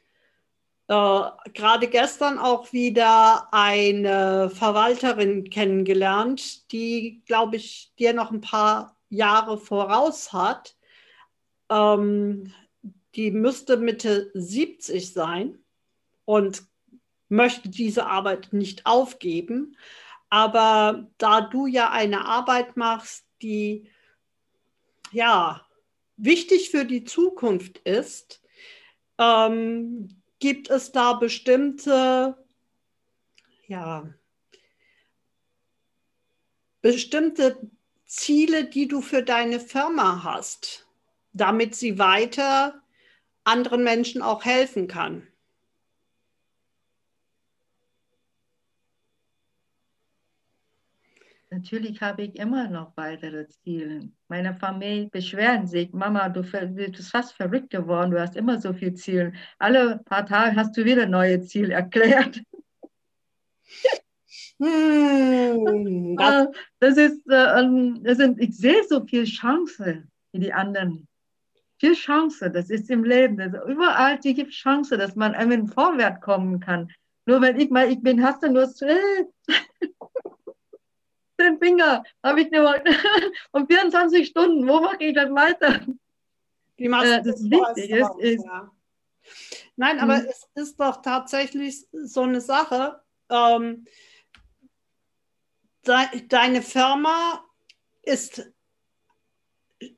äh, gerade gestern auch wieder eine Verwalterin kennengelernt, die, glaube ich, dir noch ein paar Jahre voraus hat. Ähm, die müsste Mitte 70 sein und möchte diese Arbeit nicht aufgeben. Aber da du ja eine Arbeit machst, die ja wichtig für die Zukunft ist, ähm, gibt es da bestimmte, ja, bestimmte Ziele, die du für deine Firma hast, damit sie weiter anderen Menschen auch helfen kann? Natürlich habe ich immer noch weitere Ziele. Meine Familie beschweren sich, Mama, du bist fast verrückt geworden, du hast immer so viele Ziele. Alle paar Tage hast du wieder neue Ziele <laughs> erklärt. Hm, das, das ist, äh, das sind, ich sehe so viele Chancen wie die anderen. viel Chance, das ist im Leben, das überall die Chance, dass man einem vorwärts kommen kann. Nur wenn ich mal, ich bin, hast du nur den Finger, habe ich nur um 24 Stunden, wo mache ich dann weiter? Die äh, das wichtig ist, ist ja. Nein, aber hm. es ist doch tatsächlich so eine Sache. Ähm, de, deine Firma ist,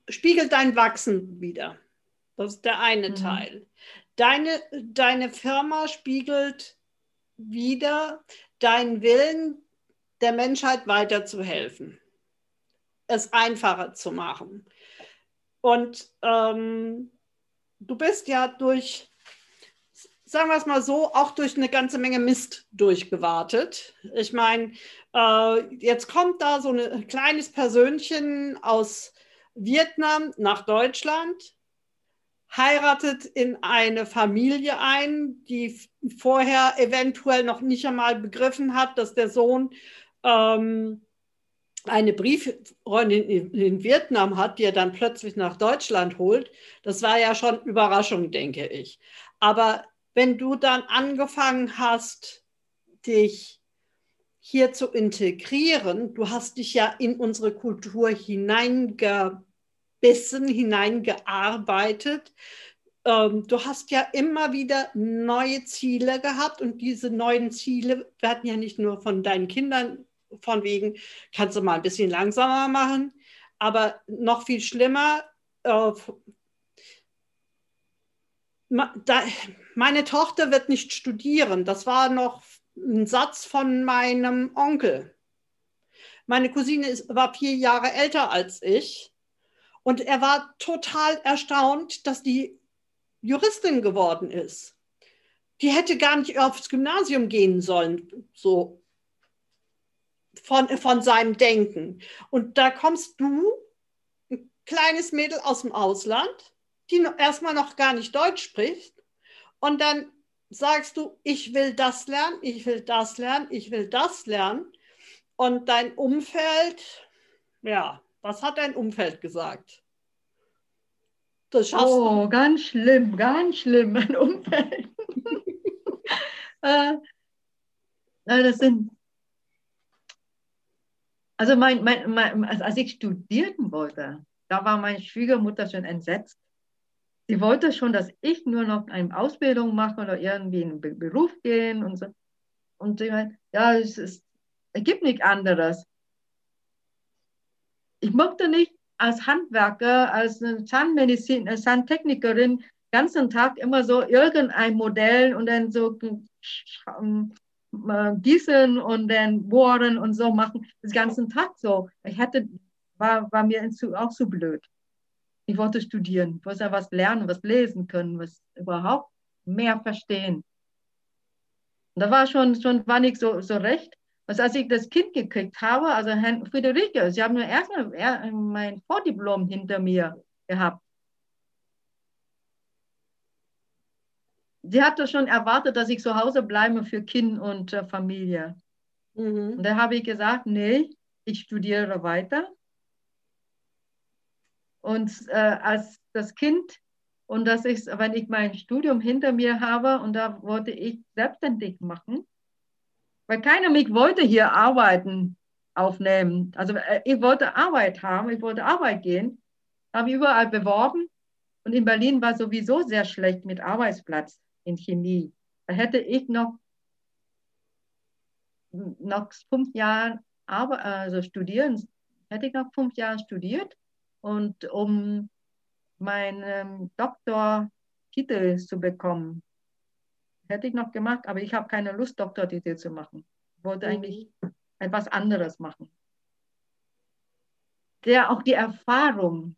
spiegelt dein Wachsen wieder. Das ist der eine mhm. Teil. Deine, deine Firma spiegelt wieder deinen Willen, der Menschheit weiterzuhelfen, es einfacher zu machen. Und ähm, du bist ja durch, sagen wir es mal so, auch durch eine ganze Menge Mist durchgewartet. Ich meine, äh, jetzt kommt da so ein kleines Persönchen aus Vietnam nach Deutschland, heiratet in eine Familie ein, die vorher eventuell noch nicht einmal begriffen hat, dass der Sohn ähm, eine Brieffreundin in, Vietnam hat, die er dann plötzlich nach Deutschland holt. Das war ja schon Überraschung, denke ich. Aber wenn du dann angefangen hast, dich hier zu integrieren, du hast dich ja in unsere Kultur hineingebissen, hineingearbeitet. Ähm, du hast ja immer wieder neue Ziele gehabt und diese neuen Ziele werden ja nicht nur von deinen Kindern von wegen, kannst du mal ein bisschen langsamer machen. Aber noch viel schlimmer, äh, meine Tochter wird nicht studieren. Das war noch ein Satz von meinem Onkel. Meine Cousine ist, war vier Jahre älter als ich und er war total erstaunt, dass die Juristin geworden ist. Die hätte gar nicht aufs Gymnasium gehen sollen, so von, von seinem Denken. Und da kommst du, ein kleines Mädel aus dem Ausland, die erstmal noch gar nicht Deutsch spricht, und dann sagst du, ich will das lernen, ich will das lernen, ich will das lernen. Und dein Umfeld, ja, was hat dein Umfeld gesagt? Das schaffst oh, du. ganz schlimm, ganz schlimm, mein Umfeld. <laughs> äh, das sind also mein, mein, mein, als ich studieren wollte, da war meine Schwiegermutter schon entsetzt. Sie wollte schon, dass ich nur noch eine Ausbildung mache oder irgendwie in einen Beruf gehen und so. Und sie meinte, ja, es, ist, es gibt nichts anderes. Ich mochte nicht als Handwerker, als Zahnmedizin, als Zahntechnikerin den ganzen Tag immer so irgendein Modell und dann so gießen und dann bohren und so machen, den ganzen Tag so. Ich hatte, war, war mir auch so blöd. Ich wollte studieren, ich wollte was lernen, was lesen können, was überhaupt mehr verstehen. Und da war schon, schon war nicht so, so recht. Also als ich das Kind gekriegt habe, also Herrn Friederike, sie haben mir erstmal mein Vordiplom hinter mir gehabt. Sie hatte schon erwartet, dass ich zu Hause bleibe für Kind und äh, Familie. Mhm. Und da habe ich gesagt, nee, ich studiere weiter. Und äh, als das Kind und dass ich, wenn ich mein Studium hinter mir habe und da wollte ich selbstständig machen, weil keiner mich wollte hier arbeiten aufnehmen. Also äh, ich wollte Arbeit haben, ich wollte Arbeit gehen, habe überall beworben und in Berlin war sowieso sehr schlecht mit Arbeitsplatz in Chemie. Da hätte ich noch, noch fünf Jahre aber, also studieren, hätte ich noch fünf Jahre studiert und um meinen Doktortitel zu bekommen, hätte ich noch gemacht, aber ich habe keine Lust, Doktortitel zu machen. Ich wollte mhm. eigentlich etwas anderes machen. Der auch die Erfahrung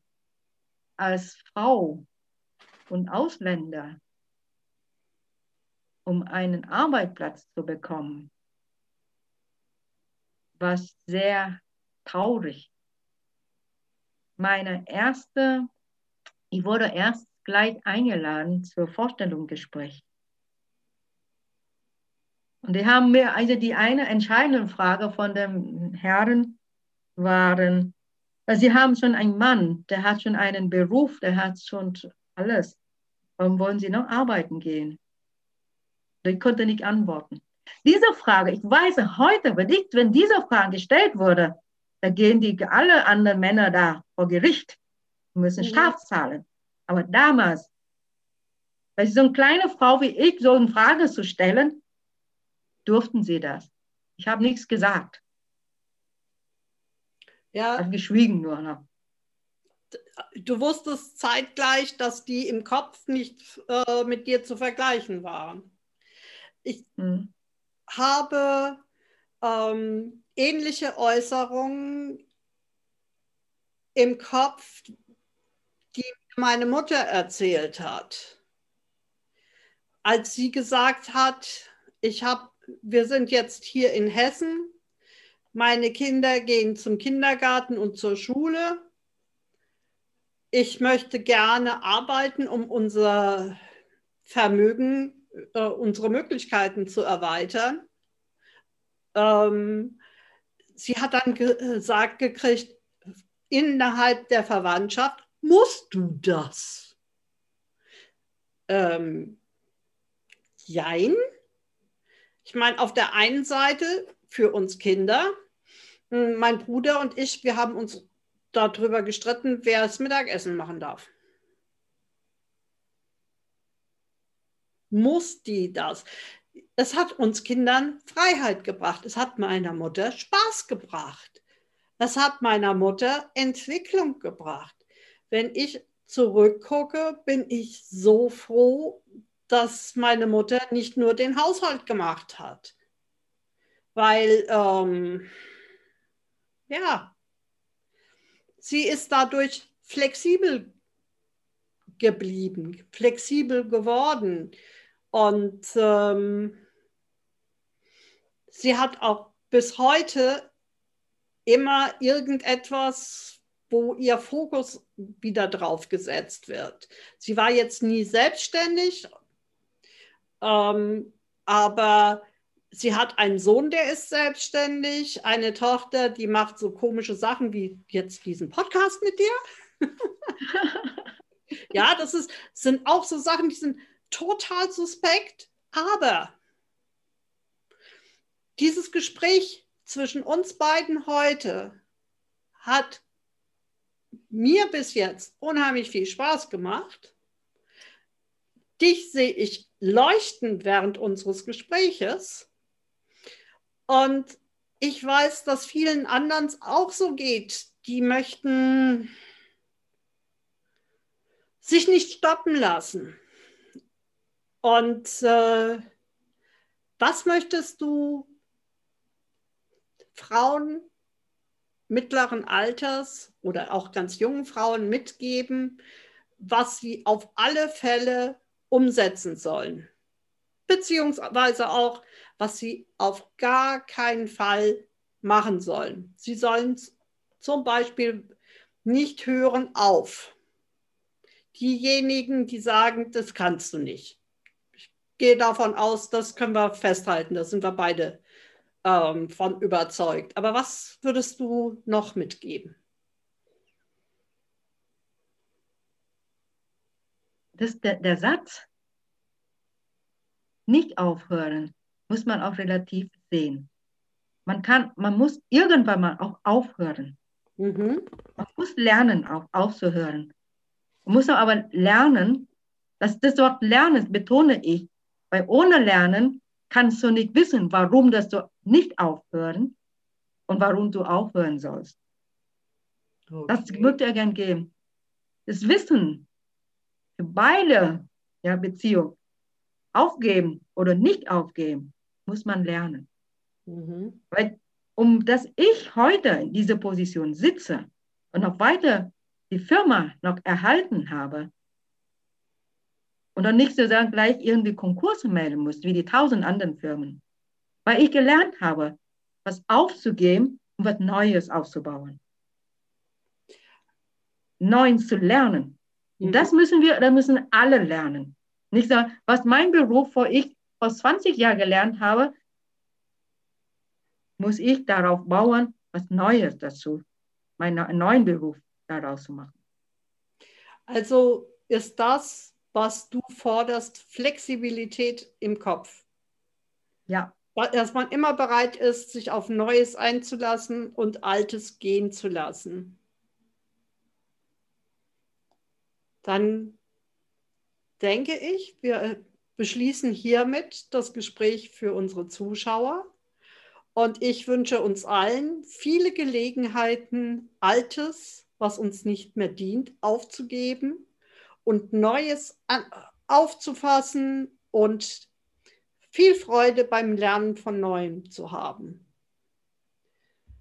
als Frau und Ausländer um einen Arbeitsplatz zu bekommen, war sehr traurig. Meine erste, ich wurde erst gleich eingeladen zur Vorstellungsgespräch. Und die haben mir, also die eine entscheidende Frage von dem Herren waren, sie haben schon einen Mann, der hat schon einen Beruf, der hat schon alles. Warum wollen sie noch arbeiten gehen? Ich konnte nicht antworten. Diese Frage, ich weiß heute, wenn diese Frage gestellt wurde, da gehen die alle anderen Männer da vor Gericht und müssen mhm. Straf zahlen. Aber damals, weil so eine kleine Frau wie ich so eine Frage zu stellen, durften sie das. Ich habe nichts gesagt. Ja. Ich habe geschwiegen nur noch. Du wusstest zeitgleich, dass die im Kopf nicht äh, mit dir zu vergleichen waren. Ich hm. habe ähm, ähnliche Äußerungen im Kopf, die meine Mutter erzählt hat. Als sie gesagt hat, ich habe, wir sind jetzt hier in Hessen, meine Kinder gehen zum Kindergarten und zur Schule. Ich möchte gerne arbeiten, um unser Vermögen, äh, unsere Möglichkeiten zu erweitern. Ähm, sie hat dann gesagt gekriegt, innerhalb der Verwandtschaft musst du das. Ähm, jein. Ich meine, auf der einen Seite für uns Kinder, hm, mein Bruder und ich, wir haben uns darüber gestritten, wer das Mittagessen machen darf. Muss die das? es hat uns Kindern Freiheit gebracht. Es hat meiner Mutter Spaß gebracht. Es hat meiner Mutter Entwicklung gebracht. Wenn ich zurückgucke, bin ich so froh, dass meine Mutter nicht nur den Haushalt gemacht hat. Weil, ähm, ja, sie ist dadurch flexibel geblieben, flexibel geworden. Und ähm, sie hat auch bis heute immer irgendetwas, wo ihr Fokus wieder drauf gesetzt wird. Sie war jetzt nie selbstständig, ähm, aber sie hat einen Sohn, der ist selbstständig, eine Tochter, die macht so komische Sachen wie jetzt diesen Podcast mit dir. <laughs> ja, das ist, sind auch so Sachen, die sind total suspekt, aber dieses Gespräch zwischen uns beiden heute hat mir bis jetzt unheimlich viel Spaß gemacht. Dich sehe ich leuchten während unseres Gespräches. Und ich weiß, dass vielen anderen auch so geht. Die möchten sich nicht stoppen lassen. Und äh, was möchtest du Frauen mittleren Alters oder auch ganz jungen Frauen mitgeben, was sie auf alle Fälle umsetzen sollen? Beziehungsweise auch, was sie auf gar keinen Fall machen sollen. Sie sollen zum Beispiel nicht hören auf. Diejenigen, die sagen, das kannst du nicht gehe davon aus, das können wir festhalten, da sind wir beide ähm, von überzeugt. Aber was würdest du noch mitgeben? Das, der, der Satz, nicht aufhören, muss man auch relativ sehen. Man, kann, man muss irgendwann mal auch aufhören. Mhm. Man muss lernen, auch aufzuhören. Man muss aber lernen, dass das Wort Lernen, betone ich, weil ohne Lernen kannst du nicht wissen, warum das du nicht aufhören und warum du aufhören sollst. Okay. Das würde er gern geben. Das Wissen für beide ja, Beziehungen, aufgeben oder nicht aufgeben, muss man lernen. Mhm. Weil um dass ich heute in dieser Position sitze und noch weiter die Firma noch erhalten habe, und dann nicht so sagen, gleich irgendwie Konkurse melden muss, wie die tausend anderen Firmen. Weil ich gelernt habe, was aufzugeben und was Neues aufzubauen. Neues zu lernen. Und das mhm. müssen wir, da müssen alle lernen. Nicht so, was mein Beruf vor ich vor 20 Jahren gelernt habe, muss ich darauf bauen, was Neues dazu meinen neuen Beruf daraus zu machen. Also ist das, was du forderst, Flexibilität im Kopf. Ja. Dass man immer bereit ist, sich auf Neues einzulassen und Altes gehen zu lassen. Dann denke ich, wir beschließen hiermit das Gespräch für unsere Zuschauer. Und ich wünsche uns allen viele Gelegenheiten, Altes, was uns nicht mehr dient, aufzugeben und Neues aufzufassen und viel Freude beim Lernen von Neuem zu haben.